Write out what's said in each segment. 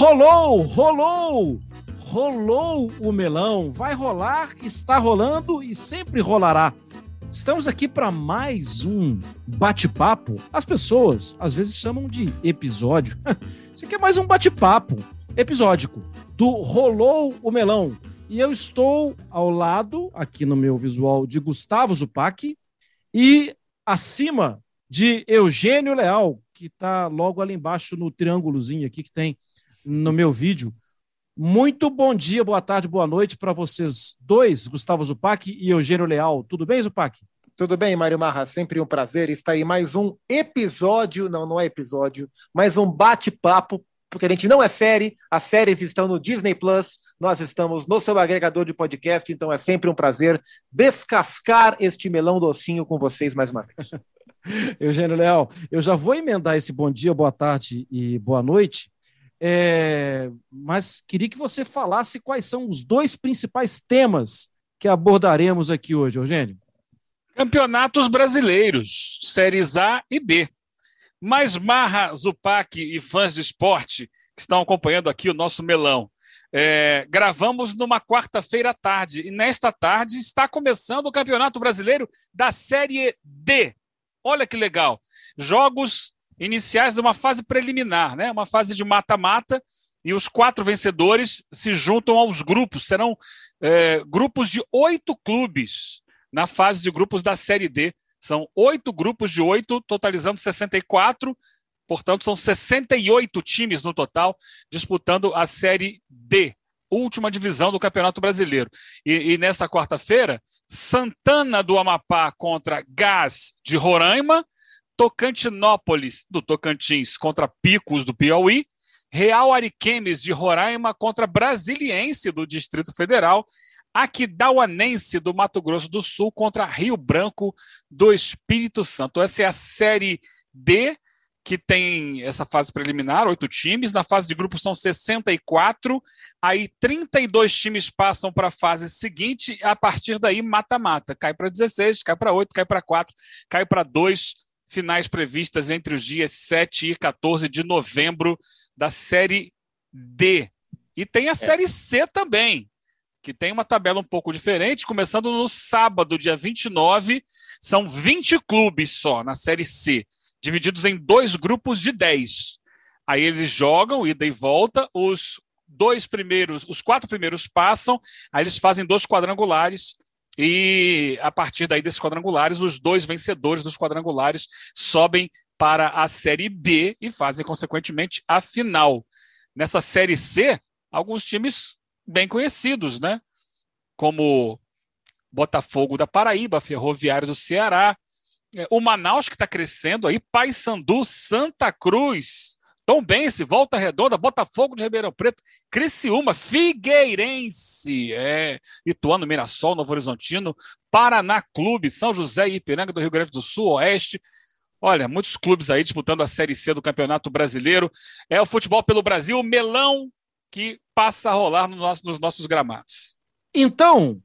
Rolou, rolou, rolou o melão. Vai rolar, está rolando e sempre rolará. Estamos aqui para mais um bate-papo. As pessoas às vezes chamam de episódio. Isso aqui é mais um bate-papo episódico do Rolou o Melão. E eu estou ao lado, aqui no meu visual, de Gustavo Zupac e acima de Eugênio Leal, que está logo ali embaixo no triângulozinho aqui que tem no meu vídeo. Muito bom dia, boa tarde, boa noite para vocês dois, Gustavo Zupac e Eugênio Leal. Tudo bem, Zupac? Tudo bem, Mário Marra? Sempre um prazer estar em mais um episódio, não, não é episódio, mais um bate-papo, porque a gente não é série, as séries estão no Disney Plus, nós estamos no seu agregador de podcast, então é sempre um prazer descascar este melão docinho com vocês mais uma vez. Eugênio Leal, eu já vou emendar esse bom dia, boa tarde e boa noite, é, mas queria que você falasse quais são os dois principais temas que abordaremos aqui hoje, Eugênio. Campeonatos brasileiros, séries A e B. Mais Marra, Zupac e fãs de esporte que estão acompanhando aqui o nosso melão. É, gravamos numa quarta-feira à tarde e nesta tarde está começando o Campeonato Brasileiro da Série D. Olha que legal. Jogos iniciais de uma fase preliminar, né? uma fase de mata-mata, e os quatro vencedores se juntam aos grupos. Serão é, grupos de oito clubes na fase de grupos da Série D. São oito grupos de oito, totalizando 64. Portanto, são 68 times no total disputando a Série D, última divisão do Campeonato Brasileiro. E, e nessa quarta-feira, Santana do Amapá contra Gás de Roraima, Tocantinópolis do Tocantins contra Picos do Piauí, Real Ariquemes de Roraima contra Brasiliense do Distrito Federal, Aquidauanense do Mato Grosso do Sul contra Rio Branco do Espírito Santo. Essa é a Série D, que tem essa fase preliminar, oito times. Na fase de grupo são 64. Aí 32 times passam para a fase seguinte. A partir daí, mata-mata. Cai para 16, cai para 8, cai para 4, cai para 2 finais previstas entre os dias 7 e 14 de novembro da Série D. E tem a é. Série C também, que tem uma tabela um pouco diferente, começando no sábado, dia 29, são 20 clubes só na Série C, divididos em dois grupos de 10. Aí eles jogam, ida e volta, os dois primeiros, os quatro primeiros passam, aí eles fazem dois quadrangulares, e a partir daí desses quadrangulares, os dois vencedores dos quadrangulares sobem para a Série B e fazem, consequentemente, a final. Nessa Série C, alguns times bem conhecidos, né? Como Botafogo da Paraíba, Ferroviário do Ceará, é, o Manaus que está crescendo aí, Paysandu, Santa Cruz, Tom Bense, Volta Redonda, Botafogo de Ribeirão Preto, Criciúma, Figueirense, é, Ituano, Mirassol, Novo Horizontino, Paraná Clube, São José e Ipiranga do Rio Grande do Sul, Oeste. Olha, muitos clubes aí disputando a Série C do Campeonato Brasileiro. É o futebol pelo Brasil, o melão que passa a rolar no nosso, nos nossos gramados. Então,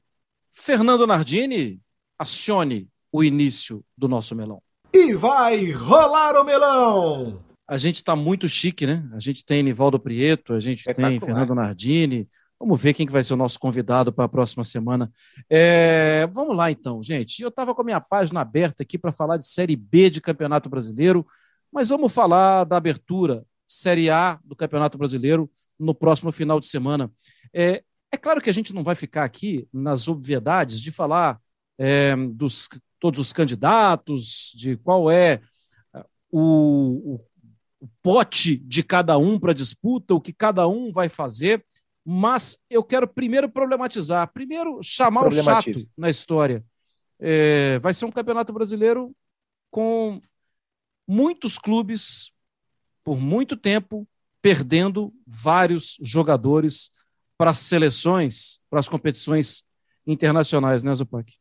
Fernando Nardini, acione o início do nosso melão. E vai rolar o melão! A gente está muito chique, né? A gente tem Nivaldo Prieto, a gente tem Fernando Nardini. Vamos ver quem que vai ser o nosso convidado para a próxima semana. É, vamos lá, então, gente. Eu estava com a minha página aberta aqui para falar de Série B de Campeonato Brasileiro, mas vamos falar da abertura Série A do Campeonato Brasileiro no próximo final de semana. É, é claro que a gente não vai ficar aqui nas obviedades de falar é, dos todos os candidatos, de qual é o, o o pote de cada um para disputa, o que cada um vai fazer, mas eu quero primeiro problematizar, primeiro chamar o chato na história. É, vai ser um campeonato brasileiro com muitos clubes, por muito tempo, perdendo vários jogadores para as seleções, para as competições internacionais, né, Zupac?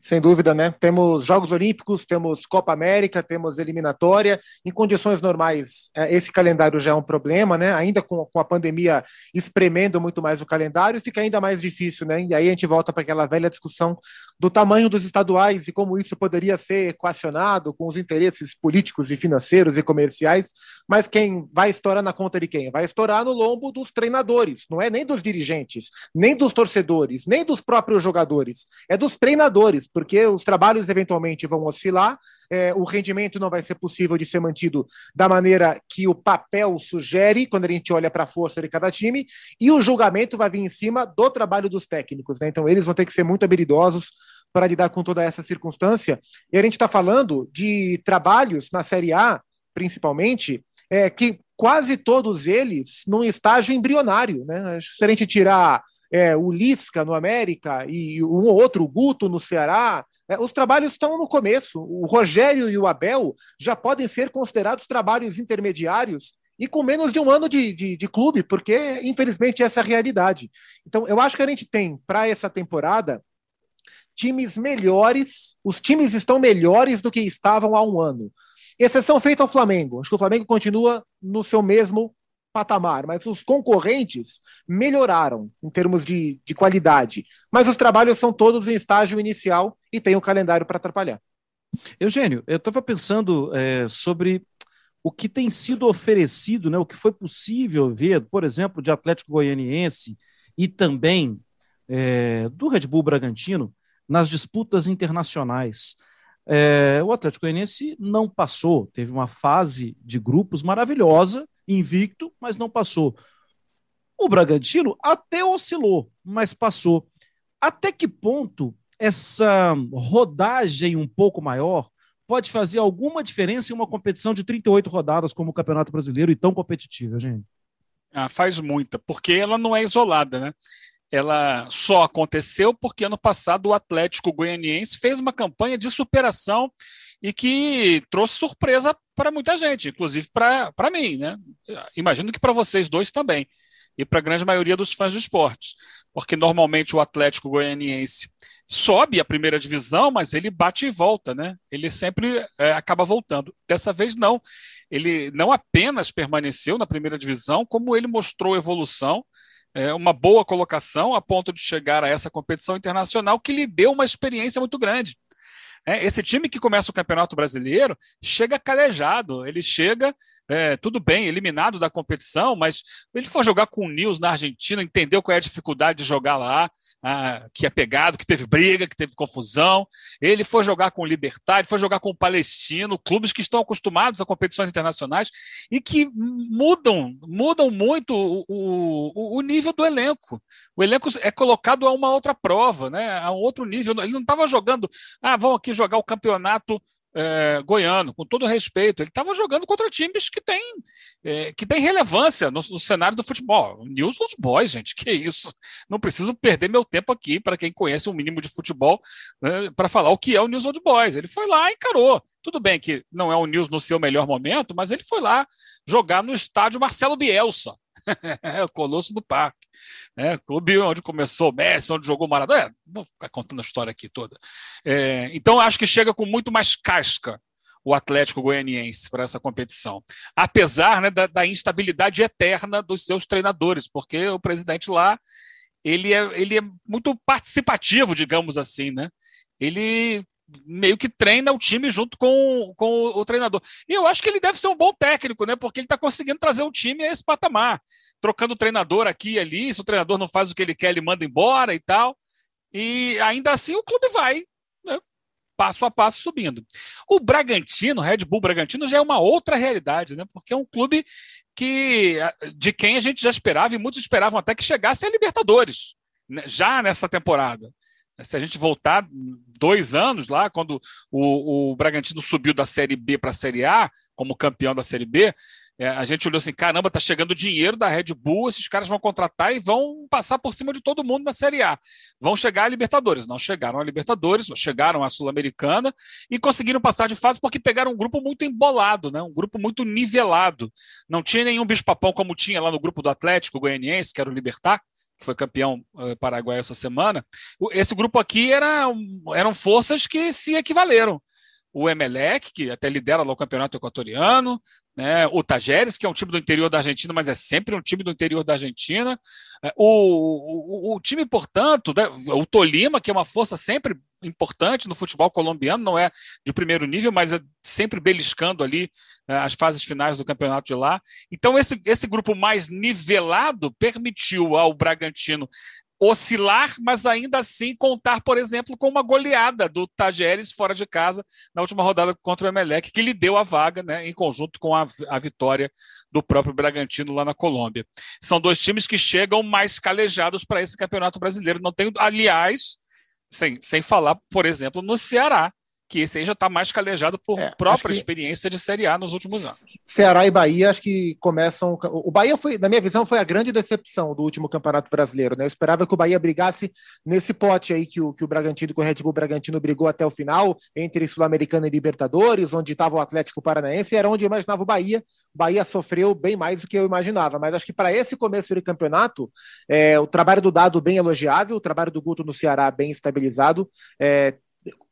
Sem dúvida, né? Temos Jogos Olímpicos, temos Copa América, temos eliminatória. Em condições normais, é, esse calendário já é um problema, né? Ainda com, com a pandemia espremendo muito mais o calendário, fica ainda mais difícil, né? E aí a gente volta para aquela velha discussão do tamanho dos estaduais e como isso poderia ser equacionado com os interesses políticos e financeiros e comerciais, mas quem vai estourar na conta de quem? Vai estourar no lombo dos treinadores, não é nem dos dirigentes, nem dos torcedores, nem dos próprios jogadores, é dos treinadores, porque os trabalhos eventualmente vão oscilar, é, o rendimento não vai ser possível de ser mantido da maneira que o papel sugere, quando a gente olha para a força de cada time, e o julgamento vai vir em cima do trabalho dos técnicos, né? Então eles vão ter que ser muito habilidosos para lidar com toda essa circunstância. E a gente está falando de trabalhos na Série A, principalmente, é, que quase todos eles num estágio embrionário. Né? Se a gente tirar é, o Lisca no América e um ou outro Guto no Ceará, é, os trabalhos estão no começo. O Rogério e o Abel já podem ser considerados trabalhos intermediários e com menos de um ano de, de, de clube, porque infelizmente essa é a realidade. Então, eu acho que a gente tem para essa temporada times melhores, os times estão melhores do que estavam há um ano. Exceção feita ao Flamengo. Acho que o Flamengo continua no seu mesmo patamar, mas os concorrentes melhoraram em termos de, de qualidade. Mas os trabalhos são todos em estágio inicial e tem o calendário para atrapalhar. Eugênio, eu estava pensando é, sobre o que tem sido oferecido, né, o que foi possível ver, por exemplo, de Atlético Goianiense e também é, do Red Bull Bragantino, nas disputas internacionais. É, o Atlético Goianiense não passou, teve uma fase de grupos maravilhosa, invicto, mas não passou. O Bragantino até oscilou, mas passou. Até que ponto essa rodagem um pouco maior pode fazer alguma diferença em uma competição de 38 rodadas como o Campeonato Brasileiro e tão competitiva, gente? Ah, faz muita, porque ela não é isolada, né? Ela só aconteceu porque ano passado o Atlético Goianiense fez uma campanha de superação e que trouxe surpresa para muita gente, inclusive para mim, né? Imagino que para vocês dois também e para a grande maioria dos fãs do esporte, porque normalmente o Atlético Goianiense sobe a primeira divisão, mas ele bate e volta, né? Ele sempre é, acaba voltando. Dessa vez não. Ele não apenas permaneceu na primeira divisão, como ele mostrou evolução é, uma boa colocação a ponto de chegar a essa competição internacional que lhe deu uma experiência muito grande. É, esse time que começa o Campeonato Brasileiro chega calejado, ele chega, é, tudo bem, eliminado da competição, mas ele for jogar com o Nils na Argentina, entendeu qual é a dificuldade de jogar lá, ah, que é pegado, que teve briga, que teve confusão. Ele foi jogar com o Libertar, foi jogar com o Palestino, clubes que estão acostumados a competições internacionais e que mudam, mudam muito o, o, o nível do elenco. O elenco é colocado a uma outra prova, né, a um outro nível. Ele não estava jogando, ah, vamos aqui jogar o campeonato é, goiano, com todo respeito. Ele estava jogando contra times que têm é, que tem relevância no, no, cenário do futebol. News Old Boys, gente, que isso. Não preciso perder meu tempo aqui, para quem conhece um mínimo de futebol, né, para falar o que é o News Old Boys. Ele foi lá e encarou. Tudo bem que não é o News no seu melhor momento, mas ele foi lá jogar no estádio Marcelo Bielsa. é o Colosso do Parque. Né? Clube onde começou o Messi, onde jogou o Maradona. É, vou ficar contando a história aqui toda. É, então, acho que chega com muito mais casca o Atlético Goianiense para essa competição. Apesar né, da, da, instabilidade eterna dos seus treinadores, porque o presidente lá ele é, ele é muito participativo, digamos assim, né? Ele meio que treina o time junto com, com o, treinador. E eu acho que ele deve ser um bom técnico, né? Porque ele está conseguindo trazer o time a esse patamar, trocando o treinador aqui e ali. Se o treinador não faz o que ele quer, ele manda embora e tal. E ainda assim o clube vai né, passo a passo subindo. O Bragantino, Red Bull Bragantino, já é uma outra realidade, né? Porque é um clube que de quem a gente já esperava e muitos esperavam até que chegasse a Libertadores, né, já nessa temporada. Se a gente voltar dois anos lá, quando o, o Bragantino subiu da Série B para a Série A, como campeão da Série B, é, a gente olhou assim: caramba, tá chegando dinheiro da Red Bull, esses caras vão contratar e vão passar por cima de todo mundo na Série A. Vão chegar a Libertadores. Não chegaram a Libertadores, chegaram à Sul-Americana e conseguiram passar de fase porque pegaram um grupo muito embolado, né? um grupo muito nivelado. Não tinha nenhum bicho-papão como tinha lá no grupo do Atlético Goianiense, que era o Libertar que foi campeão uh, paraguaio essa semana, esse grupo aqui era, eram forças que se equivaleram. O Emelec, que até lidera lá o campeonato equatoriano, né, o Tajeres, que é um time do interior da Argentina, mas é sempre um time do interior da Argentina. É, o, o, o time, portanto, né, o Tolima, que é uma força sempre importante no futebol colombiano, não é de primeiro nível, mas é sempre beliscando ali é, as fases finais do campeonato de lá. Então, esse, esse grupo mais nivelado permitiu ao Bragantino oscilar, mas ainda assim contar, por exemplo, com uma goleada do Tajeres fora de casa na última rodada contra o Emelec, que lhe deu a vaga, né, em conjunto com a, a vitória do próprio Bragantino lá na Colômbia. São dois times que chegam mais calejados para esse campeonato brasileiro. Não tenho, aliás, sem, sem falar, por exemplo, no Ceará, que esse aí já está mais calejado por é, própria experiência de Série A nos últimos anos. Ceará e Bahia acho que começam. O Bahia foi, na minha visão, foi a grande decepção do último Campeonato Brasileiro. Né? Eu esperava que o Bahia brigasse nesse pote aí que o, que o Bragantino, que o Red Bull Bragantino brigou até o final, entre Sul-Americana e Libertadores, onde estava o Atlético Paranaense, era onde eu imaginava o Bahia. O Bahia sofreu bem mais do que eu imaginava, mas acho que para esse começo de campeonato, é, o trabalho do Dado bem elogiável, o trabalho do Guto no Ceará bem estabilizado. É,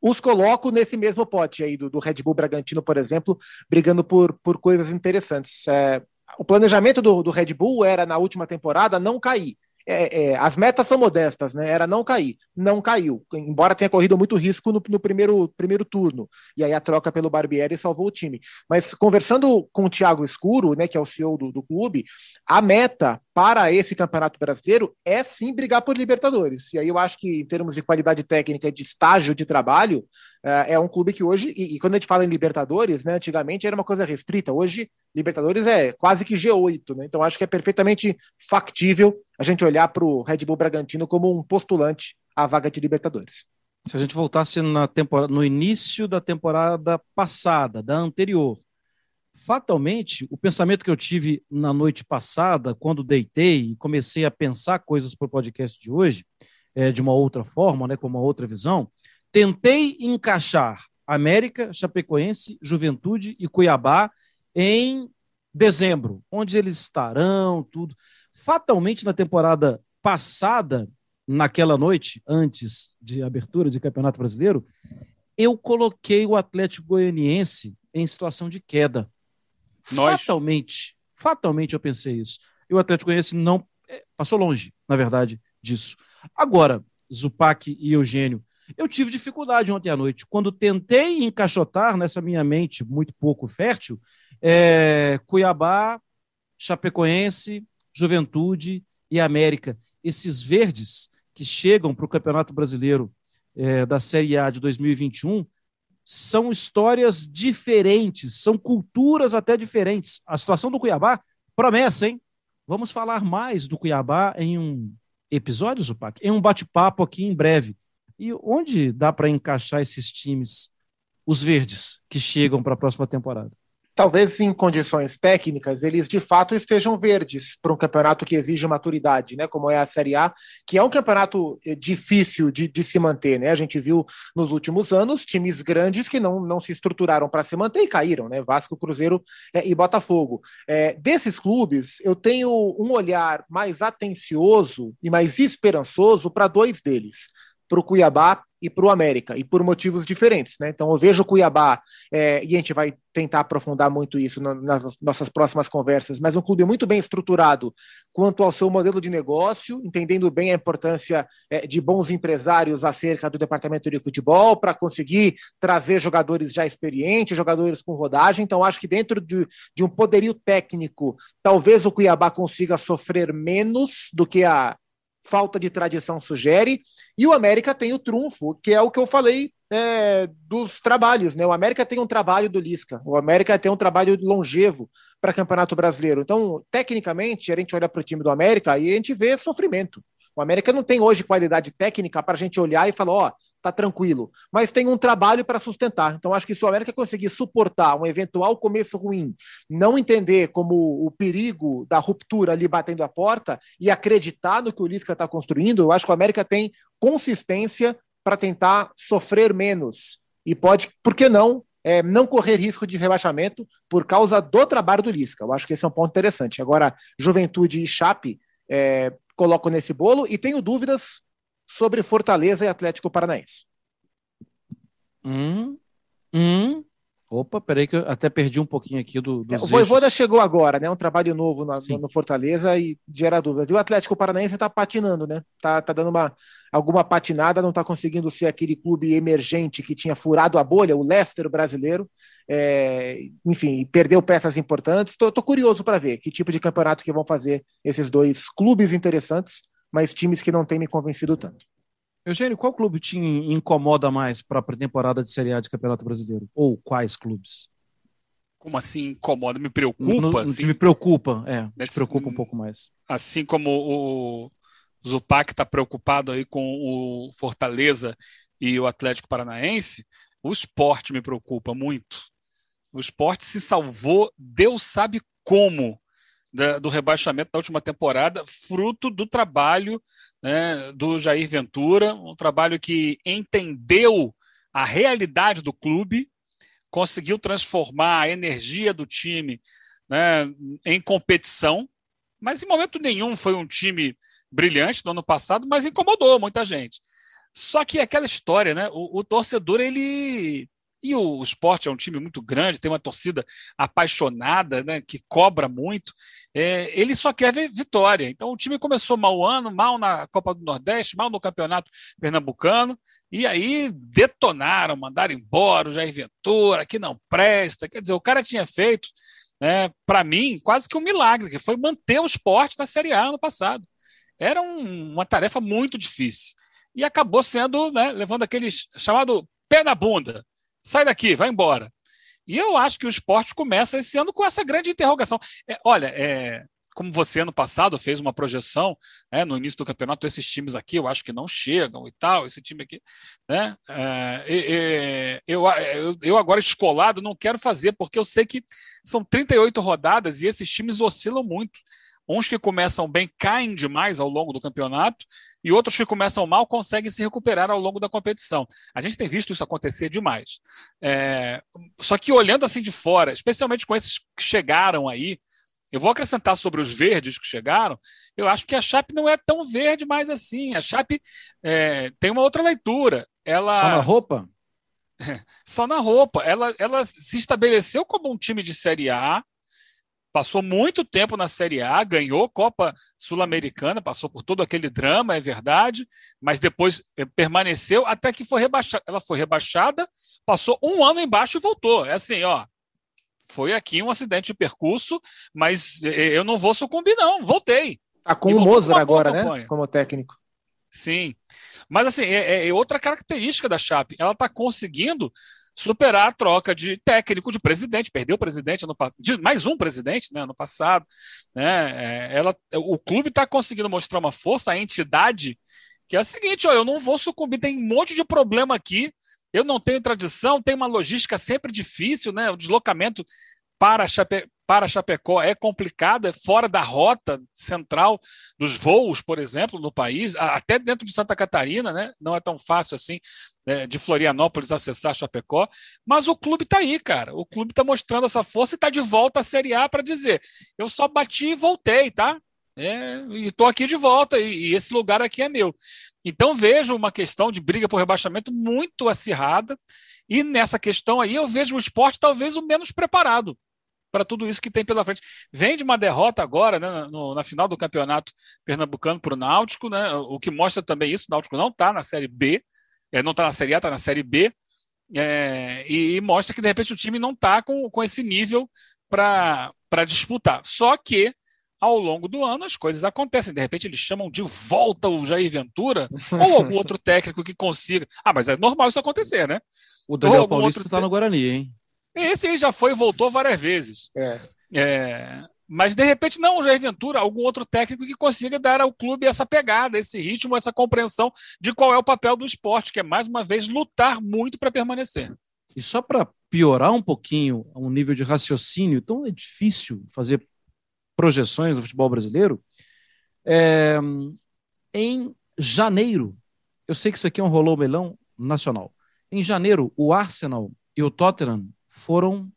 os coloco nesse mesmo pote aí do, do, Red Bull Bragantino, por exemplo, brigando por, por coisas interessantes. É, o planejamento do, do Red Bull era, na última temporada, não cair é, é, as metas são modestas, né? Era não cair. Não caiu, embora tenha corrido muito risco no, no, primeiro, primeiro turno. E aí a troca pelo Barbieri salvou o time. Mas conversando com o Thiago Escuro, né, que é o CEO do, do clube, a meta para esse campeonato brasileiro é sim brigar por Libertadores. E aí eu acho que, em termos de qualidade técnica e de estágio de trabalho, é, é um clube que hoje, e, e, quando a gente fala em Libertadores, né, antigamente era uma coisa restrita, hoje Libertadores é quase que G8, né? Então acho que é perfeitamente factível a gente olhar para o Red Bull Bragantino como um postulante à vaga de Libertadores. Se a gente voltasse na temporada, no início da temporada passada, da anterior, fatalmente, o pensamento que eu tive na noite passada, quando deitei e comecei a pensar coisas para o podcast de hoje, é, de uma outra forma, né, com uma outra visão, tentei encaixar América, Chapecoense, Juventude e Cuiabá em dezembro, onde eles estarão, tudo. Fatalmente, na temporada passada, naquela noite, antes de abertura de Campeonato Brasileiro, eu coloquei o Atlético Goianiense em situação de queda. Nós. Fatalmente, fatalmente eu pensei isso. E o Atlético Goianiense não é, passou longe, na verdade, disso. Agora, Zupac e Eugênio, eu tive dificuldade ontem à noite. Quando tentei encaixotar nessa minha mente muito pouco fértil, é, Cuiabá, Chapecoense, Juventude e América. Esses verdes que chegam para o Campeonato Brasileiro é, da Série A de 2021 são histórias diferentes, são culturas até diferentes. A situação do Cuiabá, promessa, hein? Vamos falar mais do Cuiabá em um episódio, Zupac, em um bate-papo aqui em breve. E onde dá para encaixar esses times, os verdes, que chegam para a próxima temporada? Talvez em condições técnicas eles de fato estejam verdes para um campeonato que exige maturidade, né? Como é a Série A, que é um campeonato eh, difícil de, de se manter, né? A gente viu nos últimos anos times grandes que não, não se estruturaram para se manter e caíram, né? Vasco, Cruzeiro é, e Botafogo. É, desses clubes, eu tenho um olhar mais atencioso e mais esperançoso para dois deles para o Cuiabá e para o América, e por motivos diferentes. Né? Então, eu vejo o Cuiabá, é, e a gente vai tentar aprofundar muito isso nas nossas próximas conversas, mas um clube muito bem estruturado quanto ao seu modelo de negócio, entendendo bem a importância é, de bons empresários acerca do departamento de futebol, para conseguir trazer jogadores já experientes, jogadores com rodagem. Então, acho que dentro de, de um poderio técnico, talvez o Cuiabá consiga sofrer menos do que a falta de tradição sugere, e o América tem o trunfo, que é o que eu falei é, dos trabalhos, né? O América tem um trabalho do Lisca, o América tem um trabalho longevo para Campeonato Brasileiro. Então, tecnicamente, a gente olha para o time do América e a gente vê sofrimento. O América não tem hoje qualidade técnica para a gente olhar e falar, ó, oh, tá tranquilo, mas tem um trabalho para sustentar. Então, acho que se o América conseguir suportar um eventual começo ruim, não entender como o perigo da ruptura ali batendo a porta e acreditar no que o Lisca está construindo, eu acho que o América tem consistência para tentar sofrer menos. E pode, por que não, é, não correr risco de rebaixamento por causa do trabalho do Lisca. Eu acho que esse é um ponto interessante. Agora, Juventude e Chape, é, coloco nesse bolo e tenho dúvidas sobre Fortaleza e Atlético Paranaense. Hum, Hum, Opa, peraí que eu até perdi um pouquinho aqui do. É, o Voivoda chegou agora, né? Um trabalho novo no, no Fortaleza e gera dúvidas. E o Atlético Paranaense está patinando, né? Tá, tá dando uma, alguma patinada, não está conseguindo ser aquele clube emergente que tinha furado a bolha, o Leicester brasileiro. É, enfim, perdeu peças importantes. Estou curioso para ver que tipo de campeonato que vão fazer esses dois clubes interessantes, mas times que não têm me convencido tanto. Eugênio, qual clube te incomoda mais para a temporada de Série A de Campeonato Brasileiro? Ou quais clubes? Como assim incomoda? Me preocupa? No, assim? Me preocupa, é. Me preocupa um pouco mais. Assim como o Zupac está preocupado aí com o Fortaleza e o Atlético Paranaense, o esporte me preocupa muito. O esporte se salvou, Deus sabe como, da, do rebaixamento da última temporada, fruto do trabalho né, do Jair Ventura, um trabalho que entendeu a realidade do clube, conseguiu transformar a energia do time né, em competição, mas em momento nenhum foi um time brilhante no ano passado, mas incomodou muita gente. Só que aquela história, né? O, o torcedor ele e o, o esporte é um time muito grande, tem uma torcida apaixonada, né, que cobra muito. É, ele só quer ver vitória. Então o time começou mal o ano, mal na Copa do Nordeste, mal no Campeonato Pernambucano, e aí detonaram, mandaram embora o Jair Ventura, que não presta. Quer dizer, o cara tinha feito, né, para mim, quase que um milagre, que foi manter o esporte na Série A no passado. Era um, uma tarefa muito difícil. E acabou sendo, né, levando aquele chamado pé na bunda sai daqui, vai embora. E eu acho que o esporte começa esse ano com essa grande interrogação. É, olha, é, como você ano passado fez uma projeção né, no início do campeonato, esses times aqui eu acho que não chegam e tal, esse time aqui. Né, é, eu, eu agora escolado não quero fazer, porque eu sei que são 38 rodadas e esses times oscilam muito. Uns que começam bem caem demais ao longo do campeonato e outros que começam mal conseguem se recuperar ao longo da competição. A gente tem visto isso acontecer demais. É... Só que olhando assim de fora, especialmente com esses que chegaram aí, eu vou acrescentar sobre os verdes que chegaram. Eu acho que a Chape não é tão verde mais assim. A Chape é, tem uma outra leitura. Ela só na roupa. só na roupa. Ela, ela se estabeleceu como um time de Série A passou muito tempo na Série A, ganhou Copa Sul-Americana, passou por todo aquele drama, é verdade, mas depois eh, permaneceu até que foi rebaixada. Ela foi rebaixada, passou um ano embaixo e voltou. É assim, ó. Foi aqui um acidente de percurso, mas eh, eh, eu não vou sucumbir, não. Voltei. Tá com o Mozart agora, né? Como técnico. Sim. Mas assim, é, é outra característica da Chape. Ela está conseguindo superar a troca de técnico, de presidente, perdeu o presidente ano passado, mais um presidente né, ano passado. Né, é, ela, o clube está conseguindo mostrar uma força, a entidade, que é a seguinte: ó, eu não vou sucumbir, tem um monte de problema aqui. Eu não tenho tradição, tem uma logística sempre difícil, né? O deslocamento para, Chape, para Chapecó é complicado, é fora da rota central dos voos, por exemplo, no país, até dentro de Santa Catarina, né? Não é tão fácil assim né, de Florianópolis acessar Chapecó, mas o clube está aí, cara. O clube está mostrando essa força e está de volta à Série A para dizer: eu só bati e voltei, tá? É, e estou aqui de volta, e, e esse lugar aqui é meu. Então vejo uma questão de briga por rebaixamento muito acirrada, e nessa questão aí eu vejo o esporte talvez o menos preparado para tudo isso que tem pela frente. Vem de uma derrota agora, né, no, na final do campeonato pernambucano para o Náutico, né, o que mostra também isso: o Náutico não está na Série B, é, não está na Série A, está na Série B, é, e, e, mostra que de repente o time não está com, com esse nível para disputar. Só que ao longo do ano as coisas acontecem. De repente eles chamam de volta o Jair Ventura ou algum outro técnico que consiga. Ah, mas é normal isso acontecer, né? O Daniel Paulista está no Guarani, hein? Esse aí já foi e voltou várias vezes. É. é. Mas, de repente, não o Jair Ventura, algum outro técnico que consiga dar ao clube essa pegada, esse ritmo, essa compreensão de qual é o papel do esporte, que é, mais uma vez, lutar muito para permanecer. E só para piorar um pouquinho o nível de raciocínio, tão é difícil fazer projeções do futebol brasileiro. É, em janeiro, eu sei que isso aqui é um rolou melão nacional. Em janeiro, o Arsenal e o Tottenham foram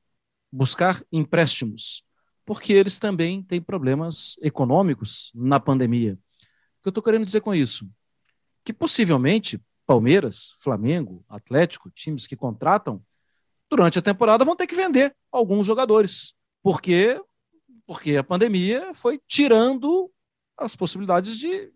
buscar empréstimos, porque eles também têm problemas econômicos na pandemia. O que eu estou querendo dizer com isso? Que possivelmente Palmeiras, Flamengo, Atlético, times que contratam, durante a temporada vão ter que vender alguns jogadores, porque porque a pandemia foi tirando as possibilidades de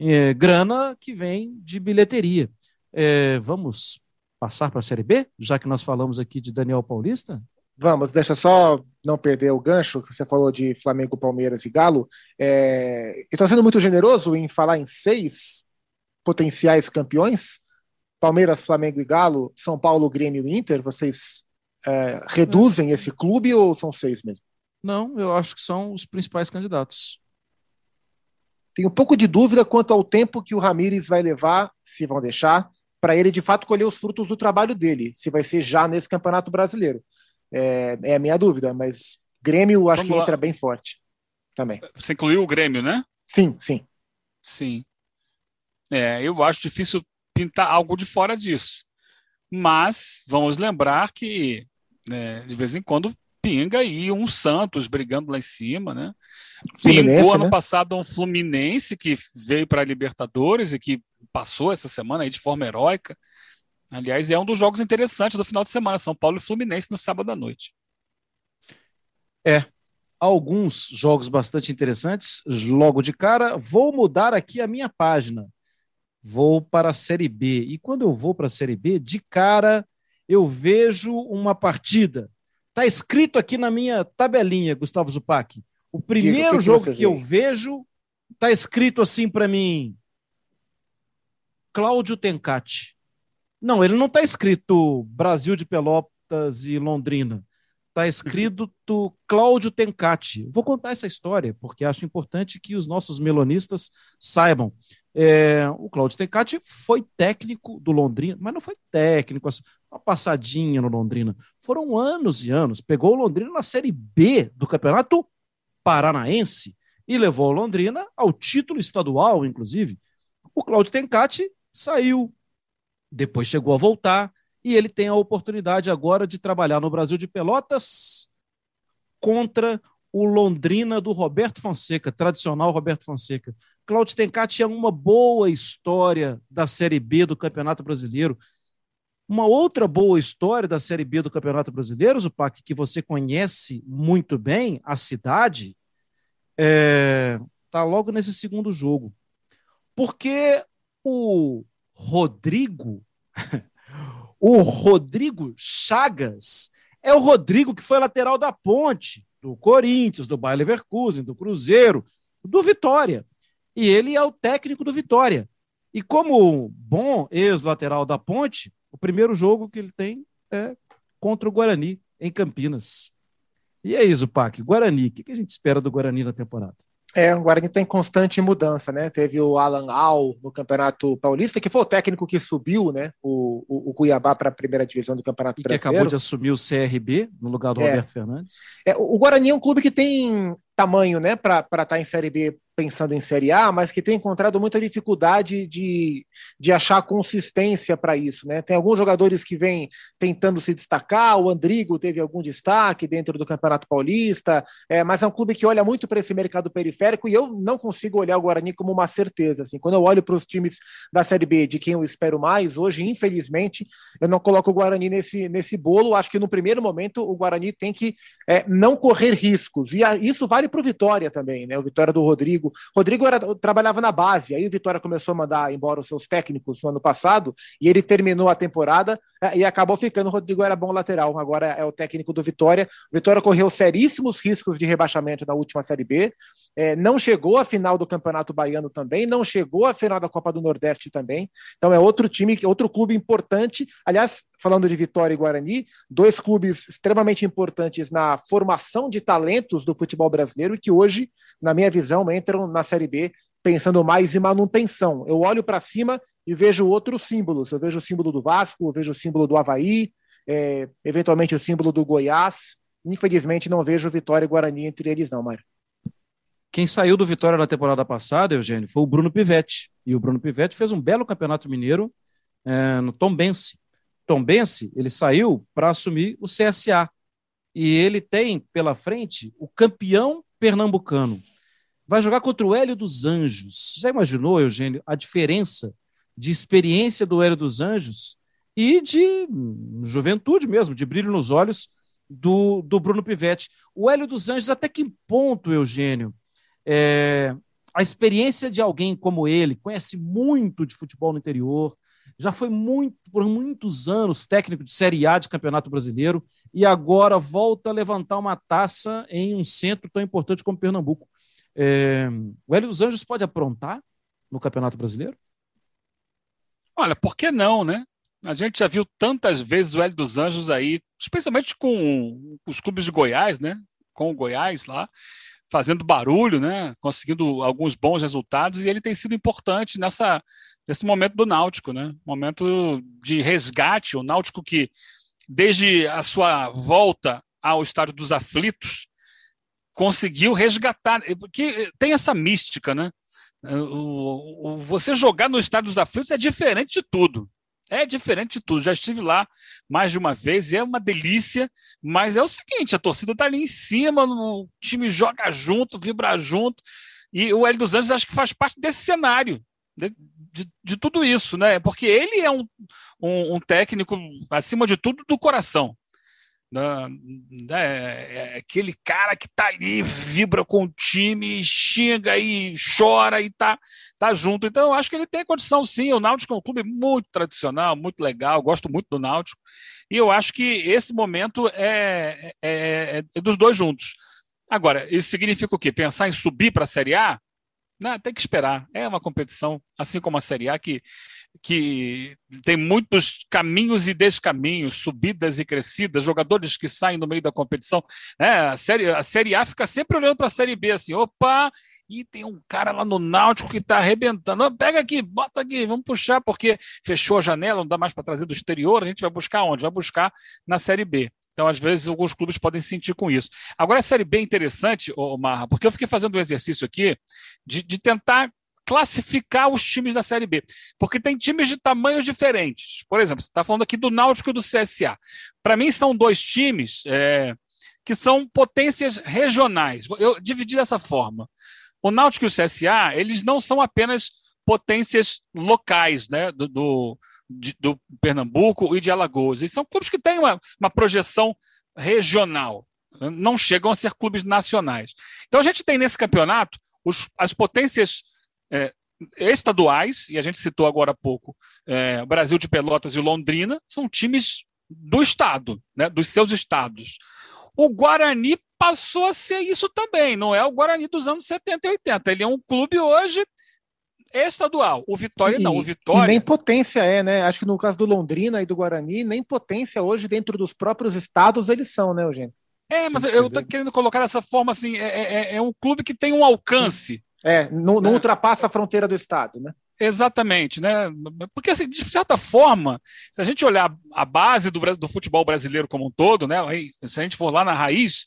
é, grana que vem de bilheteria. É, vamos passar para a Série B, já que nós falamos aqui de Daniel Paulista? Vamos, deixa só não perder o gancho, que você falou de Flamengo, Palmeiras e Galo. É, estou sendo muito generoso em falar em seis potenciais campeões. Palmeiras, Flamengo e Galo, São Paulo, Grêmio e Inter. Vocês é, reduzem esse clube ou são seis mesmo? Não, eu acho que são os principais candidatos. Tenho um pouco de dúvida quanto ao tempo que o Ramires vai levar, se vão deixar, para ele de fato colher os frutos do trabalho dele, se vai ser já nesse Campeonato Brasileiro. É, é a minha dúvida, mas Grêmio acho Vamos que lá. entra bem forte também. Você incluiu o Grêmio, né? Sim, sim. Sim. É, eu acho difícil pintar algo de fora disso. Mas vamos lembrar que né, de vez em quando pinga aí um Santos brigando lá em cima, né? Pingou ano né? passado um Fluminense que veio para a Libertadores e que passou essa semana aí de forma heróica. Aliás, é um dos jogos interessantes do final de semana, São Paulo e Fluminense no sábado à noite. É, alguns jogos bastante interessantes. Logo de cara, vou mudar aqui a minha página. Vou para a Série B. E quando eu vou para a Série B, de cara, eu vejo uma partida. Está escrito aqui na minha tabelinha, Gustavo Zupac. O primeiro Digo, que jogo que, que eu vejo está escrito assim para mim: Cláudio Tencati. Não, ele não está escrito Brasil de Pelotas e Londrina. Está escrito Cláudio Tencati. Vou contar essa história, porque acho importante que os nossos melonistas saibam. É, o Cláudio Tencati foi técnico do Londrina, mas não foi técnico, assim, uma passadinha no Londrina. Foram anos e anos. Pegou o Londrina na Série B do Campeonato Paranaense e levou o Londrina ao título estadual, inclusive. O Cláudio Tencati saiu depois chegou a voltar e ele tem a oportunidade agora de trabalhar no Brasil de Pelotas contra o Londrina do Roberto Fonseca, tradicional Roberto Fonseca. Cláudio Tencati é uma boa história da Série B do Campeonato Brasileiro. Uma outra boa história da Série B do Campeonato Brasileiro, Zupac, que você conhece muito bem, a cidade, está é, tá logo nesse segundo jogo. Porque o Rodrigo, o Rodrigo Chagas, é o Rodrigo que foi lateral da Ponte, do Corinthians, do Bayer Leverkusen, do Cruzeiro, do Vitória. E ele é o técnico do Vitória. E como bom ex-lateral da Ponte, o primeiro jogo que ele tem é contra o Guarani, em Campinas. E é isso, Pac. Guarani, o que a gente espera do Guarani na temporada? É, o Guarani está em constante mudança, né? Teve o Alan Al no Campeonato Paulista, que foi o técnico que subiu, né? O, o, o Cuiabá para a primeira divisão do Campeonato e Brasileiro. que acabou de assumir o CRB no lugar do é. Roberto Fernandes. É, o Guarani é um clube que tem tamanho, né, para estar tá em Série B pensando em Série A, mas que tem encontrado muita dificuldade de, de achar consistência para isso. Né? Tem alguns jogadores que vêm tentando se destacar, o Andrigo teve algum destaque dentro do Campeonato Paulista, é, mas é um clube que olha muito para esse mercado periférico e eu não consigo olhar o Guarani como uma certeza. Assim. Quando eu olho para os times da Série B, de quem eu espero mais, hoje, infelizmente, eu não coloco o Guarani nesse, nesse bolo. Acho que no primeiro momento o Guarani tem que é, não correr riscos, e a, isso vale para o Vitória também, né? o Vitória do Rodrigo Rodrigo. Era, trabalhava na base, aí o Vitória começou a mandar embora os seus técnicos no ano passado e ele terminou a temporada é, e acabou ficando. O Rodrigo era bom lateral, agora é o técnico do Vitória. O Vitória correu seríssimos riscos de rebaixamento na última Série B, é, não chegou à final do Campeonato Baiano também, não chegou à final da Copa do Nordeste também. Então é outro time, outro clube importante. Aliás, falando de Vitória e Guarani, dois clubes extremamente importantes na formação de talentos do futebol brasileiro e que hoje, na minha visão, entram na Série B pensando mais em manutenção. Eu olho para cima e vejo outros símbolos. Eu vejo o símbolo do Vasco, eu vejo o símbolo do Havaí, é, eventualmente o símbolo do Goiás. Infelizmente, não vejo Vitória e Guarani entre eles, não, Mário. Quem saiu do Vitória na temporada passada, Eugênio, foi o Bruno Pivetti. E o Bruno Pivetti fez um belo campeonato mineiro é, no Tom Bense. Tom Bense, ele saiu para assumir o CSA. E ele tem pela frente o campeão pernambucano. Vai jogar contra o Hélio dos Anjos. Já imaginou, Eugênio, a diferença de experiência do Hélio dos Anjos e de juventude mesmo, de brilho nos olhos do, do Bruno Pivetti. O Hélio dos Anjos, até que ponto, Eugênio, é, a experiência de alguém como ele, conhece muito de futebol no interior, já foi muito, por muitos anos técnico de Série A de Campeonato Brasileiro e agora volta a levantar uma taça em um centro tão importante como Pernambuco. É, o Hélio dos Anjos pode aprontar no Campeonato Brasileiro? Olha, por que não, né? A gente já viu tantas vezes o Hélio dos Anjos aí, especialmente com os clubes de Goiás, né? Com o Goiás lá, fazendo barulho, né? Conseguindo alguns bons resultados, e ele tem sido importante nessa, nesse momento do Náutico, né? Momento de resgate, o Náutico que, desde a sua volta ao Estádio dos Aflitos, conseguiu resgatar, porque tem essa mística, né? O, o, você jogar no Estádio dos Aflitos é diferente de tudo. É diferente de tudo. Já estive lá mais de uma vez e é uma delícia. Mas é o seguinte: a torcida está ali em cima, o time joga junto, vibra junto. E o Hélio dos Anjos acho que faz parte desse cenário, de, de, de tudo isso, né? Porque ele é um, um, um técnico, acima de tudo, do coração. Né, é aquele cara que tá ali, vibra com o time, xinga e chora e tá, tá junto. Então, eu acho que ele tem condição sim. O Náutico é um clube muito tradicional, muito legal, gosto muito do Náutico. E eu acho que esse momento é, é, é, é dos dois juntos. Agora, isso significa o quê? Pensar em subir para a Série A? Não, tem que esperar. É uma competição, assim como a Série A, que que tem muitos caminhos e descaminhos, subidas e crescidas, jogadores que saem no meio da competição. Né? A, série, a Série A fica sempre olhando para a Série B assim, opa, e tem um cara lá no Náutico que está arrebentando. Pega aqui, bota aqui, vamos puxar, porque fechou a janela, não dá mais para trazer do exterior, a gente vai buscar onde? Vai buscar na Série B. Então, às vezes, alguns clubes podem sentir com isso. Agora, a Série B é interessante, ô, Marra, porque eu fiquei fazendo um exercício aqui de, de tentar classificar os times da Série B, porque tem times de tamanhos diferentes. Por exemplo, você está falando aqui do Náutico e do CSA. Para mim, são dois times é, que são potências regionais. Eu dividi dessa forma. O Náutico e o CSA, eles não são apenas potências locais, né, do, do, de, do Pernambuco e de Alagoas. Eles são clubes que têm uma, uma projeção regional, não chegam a ser clubes nacionais. Então a gente tem nesse campeonato os, as potências é, estaduais, e a gente citou agora há pouco é, Brasil de Pelotas e Londrina, são times do estado, né, dos seus estados. O Guarani passou a ser isso também, não é o Guarani dos anos 70 e 80. Ele é um clube hoje estadual. O Vitória e, não, o Vitória. E nem potência é, né? Acho que no caso do Londrina e do Guarani, nem potência hoje dentro dos próprios estados eles são, né, Eugênio? É, mas eu estou querendo colocar dessa forma assim: é, é, é, um clube que tem um alcance é, não, não é. ultrapassa a fronteira do Estado, né? Exatamente, né? Porque, assim, de certa forma, se a gente olhar a base do, do futebol brasileiro como um todo, né? Se a gente for lá na raiz,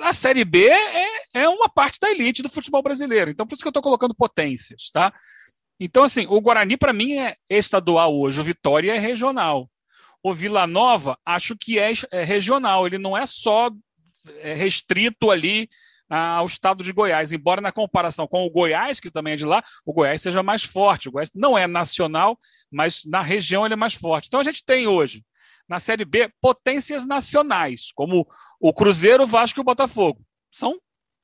a Série B é, é uma parte da elite do futebol brasileiro. Então, por isso que eu estou colocando potências, tá? Então, assim, o Guarani, para mim, é estadual hoje, o Vitória é regional. O Vila Nova, acho que é, é regional, ele não é só é restrito ali ao estado de Goiás, embora na comparação com o Goiás, que também é de lá, o Goiás seja mais forte. O Goiás não é nacional, mas na região ele é mais forte. Então a gente tem hoje, na Série B, potências nacionais, como o Cruzeiro, o Vasco e o Botafogo. São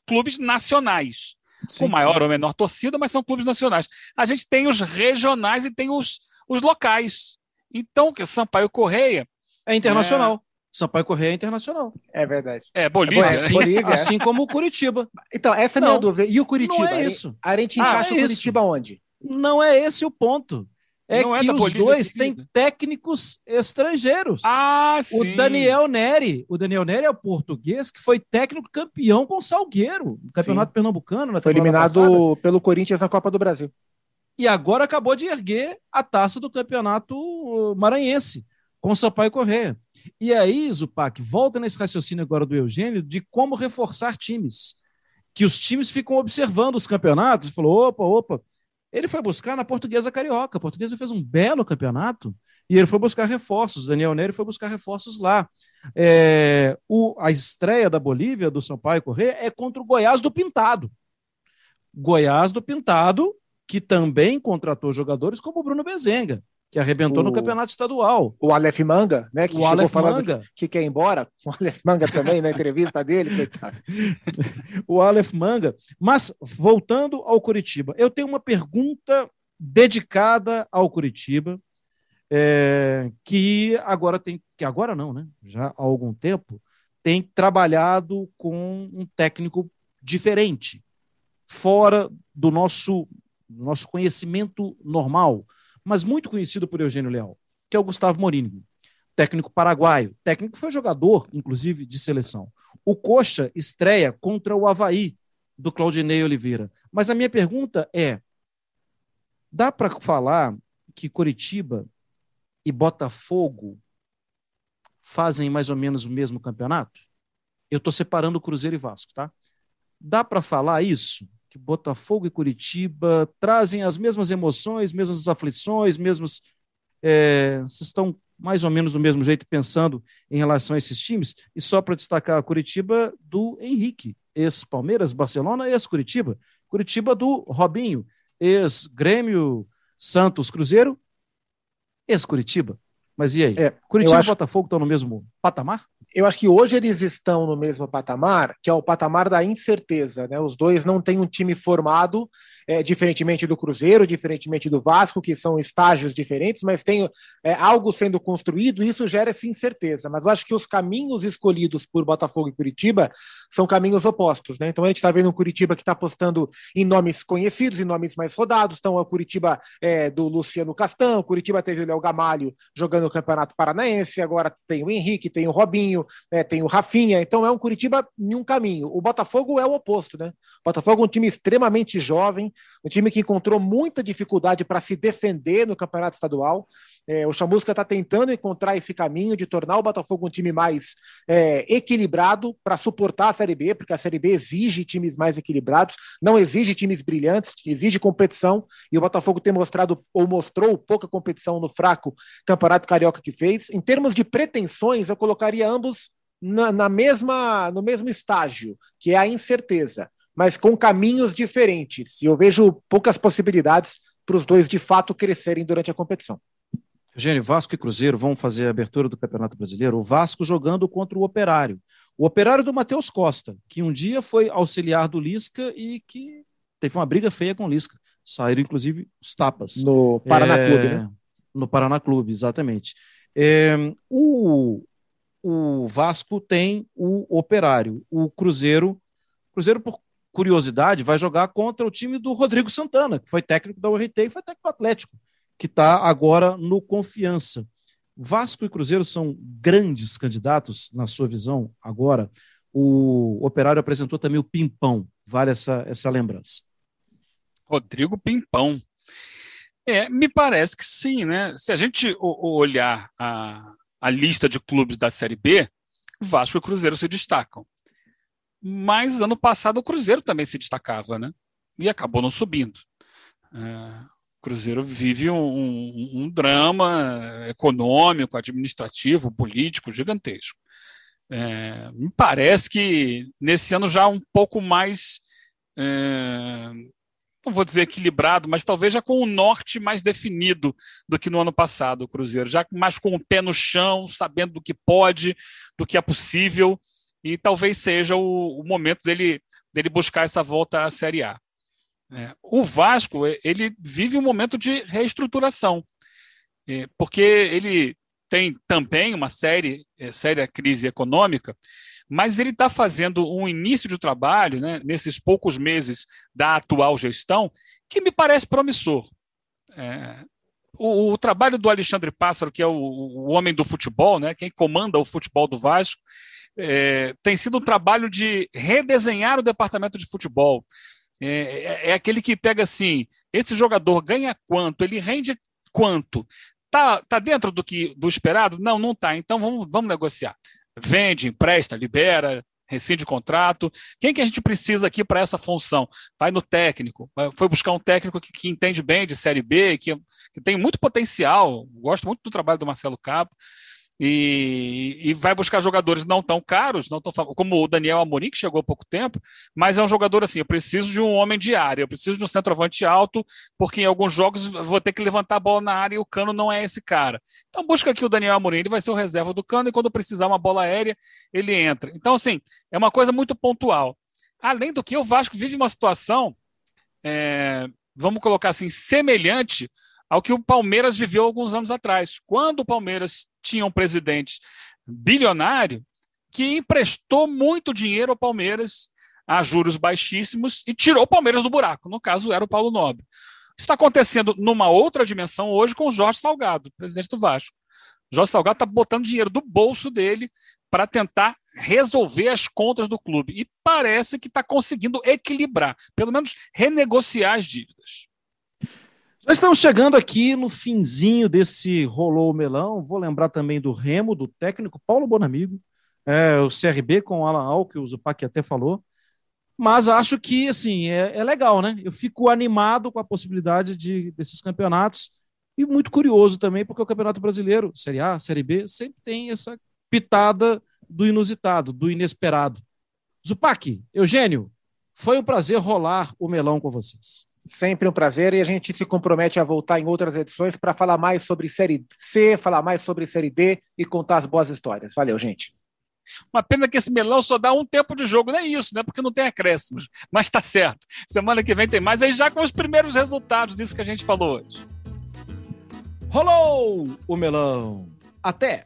clubes nacionais, sim, com maior sim, ou menor torcida, mas são clubes nacionais. A gente tem os regionais e tem os, os locais. Então, que Sampaio Correia. É internacional. Sampaio Correia é internacional. É verdade. É, Bolívia. É, assim, Bolívia, assim é. como o Curitiba. Então, essa é a minha dúvida. E o Curitiba? Não é isso. A gente encaixa ah, é o Curitiba isso. onde? Não é esse o ponto. É não é que é os Bolívia, dois têm técnicos estrangeiros. Ah, sim. O Daniel Neri. O Daniel Neri é o português que foi técnico campeão com o Salgueiro, no Campeonato sim. Pernambucano. foi eliminado passada. pelo Corinthians na Copa do Brasil. E agora acabou de erguer a taça do Campeonato Maranhense com o Sampaio Correia. E aí, Zupac, volta nesse raciocínio agora do Eugênio de como reforçar times. Que os times ficam observando os campeonatos e falou: opa, opa. Ele foi buscar na Portuguesa Carioca. A Portuguesa fez um belo campeonato e ele foi buscar reforços. Daniel Neri foi buscar reforços lá. É, o, a estreia da Bolívia, do Sampaio Correia, é contra o Goiás do Pintado. Goiás do Pintado, que também contratou jogadores como o Bruno Bezenga que arrebentou o, no campeonato estadual. O Aleph Manga, né? Que o chegou Aleph falando Manga. Que, que quer ir embora. O Aleph Manga também, na entrevista dele, coitado. o Aleph Manga. Mas, voltando ao Curitiba, eu tenho uma pergunta dedicada ao Curitiba, é, que agora tem, que agora não, né? Já há algum tempo, tem trabalhado com um técnico diferente, fora do nosso, do nosso conhecimento normal, mas muito conhecido por Eugênio Leal, que é o Gustavo Morini, técnico paraguaio, técnico foi jogador, inclusive, de seleção. O Coxa estreia contra o Havaí, do Claudinei Oliveira. Mas a minha pergunta é: dá para falar que Curitiba e Botafogo fazem mais ou menos o mesmo campeonato? Eu estou separando Cruzeiro e Vasco, tá? Dá para falar isso? Que Botafogo e Curitiba trazem as mesmas emoções, mesmas aflições, mesmos. É, vocês estão mais ou menos do mesmo jeito pensando em relação a esses times? E só para destacar a Curitiba do Henrique, ex-Palmeiras, Barcelona, ex-Curitiba. Curitiba do Robinho, ex-Grêmio, Santos, Cruzeiro ex-Curitiba. Mas e aí? É, Curitiba acho... e Botafogo estão no mesmo patamar? eu acho que hoje eles estão no mesmo patamar, que é o patamar da incerteza. Né? Os dois não têm um time formado, é, diferentemente do Cruzeiro, diferentemente do Vasco, que são estágios diferentes, mas tem é, algo sendo construído e isso gera essa incerteza. Mas eu acho que os caminhos escolhidos por Botafogo e Curitiba são caminhos opostos. Né? Então a gente está vendo um Curitiba que está apostando em nomes conhecidos, em nomes mais rodados. Então, o Curitiba é, do Luciano Castão, Curitiba teve o Léo Gamalho jogando no Campeonato Paranaense, agora tem o Henrique, tem o Robinho né, tem o Rafinha, então é um Curitiba em um caminho. O Botafogo é o oposto, né? O Botafogo é um time extremamente jovem, um time que encontrou muita dificuldade para se defender no campeonato estadual. É, o Chamusca está tentando encontrar esse caminho de tornar o Botafogo um time mais é, equilibrado para suportar a Série B, porque a Série B exige times mais equilibrados, não exige times brilhantes, exige competição, e o Botafogo tem mostrado ou mostrou pouca competição no fraco campeonato carioca que fez. Em termos de pretensões, eu colocaria ambos na, na mesma, no mesmo estágio, que é a incerteza, mas com caminhos diferentes. E eu vejo poucas possibilidades para os dois de fato crescerem durante a competição. Eugênio, Vasco e Cruzeiro vão fazer a abertura do Campeonato Brasileiro, o Vasco jogando contra o Operário. O Operário do Matheus Costa, que um dia foi auxiliar do Lisca e que teve uma briga feia com o Lisca. Saíram, inclusive, os tapas. No Paraná é, Clube, né? No Paraná Clube, exatamente. É, o, o Vasco tem o Operário. O Cruzeiro, Cruzeiro, por curiosidade, vai jogar contra o time do Rodrigo Santana, que foi técnico da URT e foi técnico do Atlético que está agora no Confiança. Vasco e Cruzeiro são grandes candidatos, na sua visão, agora. O Operário apresentou também o Pimpão, vale essa, essa lembrança. Rodrigo Pimpão. É, me parece que sim, né? Se a gente olhar a, a lista de clubes da Série B, Vasco e Cruzeiro se destacam. Mas ano passado o Cruzeiro também se destacava, né? E acabou não subindo. É, Cruzeiro vive um, um, um, drama econômico, administrativo, político gigantesco. É, me parece que nesse ano já um pouco mais, é, não vou dizer equilibrado, mas talvez já com o norte mais definido do que no ano passado, o Cruzeiro, já mais com o pé no chão, sabendo do que pode, do que é possível, e talvez seja o, o momento dele, dele buscar essa volta à Série A. É, o Vasco ele vive um momento de reestruturação, é, porque ele tem também uma série, é, séria crise econômica, mas ele está fazendo um início de trabalho, né, nesses poucos meses da atual gestão, que me parece promissor. É, o, o, trabalho do Alexandre Pássaro, que é o, o, homem do futebol, né, quem comanda o futebol do Vasco, é, tem sido um trabalho de redesenhar o departamento de futebol, é, é, é, aquele que pega assim: esse jogador ganha quanto, ele rende quanto. Tá, tá dentro do que do esperado? Não, não tá. Então vamos, vamos negociar. Vende, empresta, libera, rescinde contrato. Quem que a gente precisa aqui para essa função? Vai no técnico. Foi buscar um técnico que, que entende bem de Série B, que, que tem muito potencial. Gosto muito do trabalho do Marcelo Cabo. E, e, vai buscar jogadores não tão caros, não tão como o Daniel Amorim, que chegou há pouco tempo, mas é um jogador assim: eu preciso de um homem de área, eu preciso de um centroavante alto, porque em alguns jogos vou ter que levantar a bola na área e o Cano não é esse cara. Então busca aqui o Daniel Amorim, ele vai ser o reserva do Cano e quando precisar uma bola aérea, ele entra. Então, assim, é uma coisa muito pontual. Além do que, o Vasco vive uma situação, é, vamos colocar assim, semelhante ao que o Palmeiras viveu alguns anos atrás, quando o Palmeiras tinha um presidente bilionário que emprestou muito dinheiro ao Palmeiras a juros baixíssimos e tirou o Palmeiras do buraco. No caso, era o Paulo Nobre. Isso está acontecendo numa outra dimensão hoje com o Jorge Salgado, presidente do Vasco. Jorge Salgado está botando dinheiro do bolso dele para tentar resolver as contas do clube. E parece que está conseguindo equilibrar, pelo menos renegociar as dívidas. Nós estamos chegando aqui no finzinho desse rolou o melão. Vou lembrar também do Remo, do técnico Paulo Bonamigo, é, o CRB com o Alan Al, que o Zupac até falou. Mas acho que assim é, é, legal, né? Eu fico animado com a possibilidade de, desses campeonatos e muito curioso também, porque o Campeonato Brasileiro, Série A, Série B, sempre tem essa pitada do inusitado, do inesperado. Zupac, Eugênio, foi um prazer rolar o melão com vocês. Sempre um prazer e a gente se compromete a voltar em outras edições para falar mais sobre Série C, falar mais sobre Série D e contar as boas histórias. Valeu, gente. Uma pena que esse melão só dá um tempo de jogo, não é isso, né? Porque não tem acréscimos. Mas tá certo. Semana que vem tem mais, aí já com os primeiros resultados disso que a gente falou hoje. Rolou o melão. Até!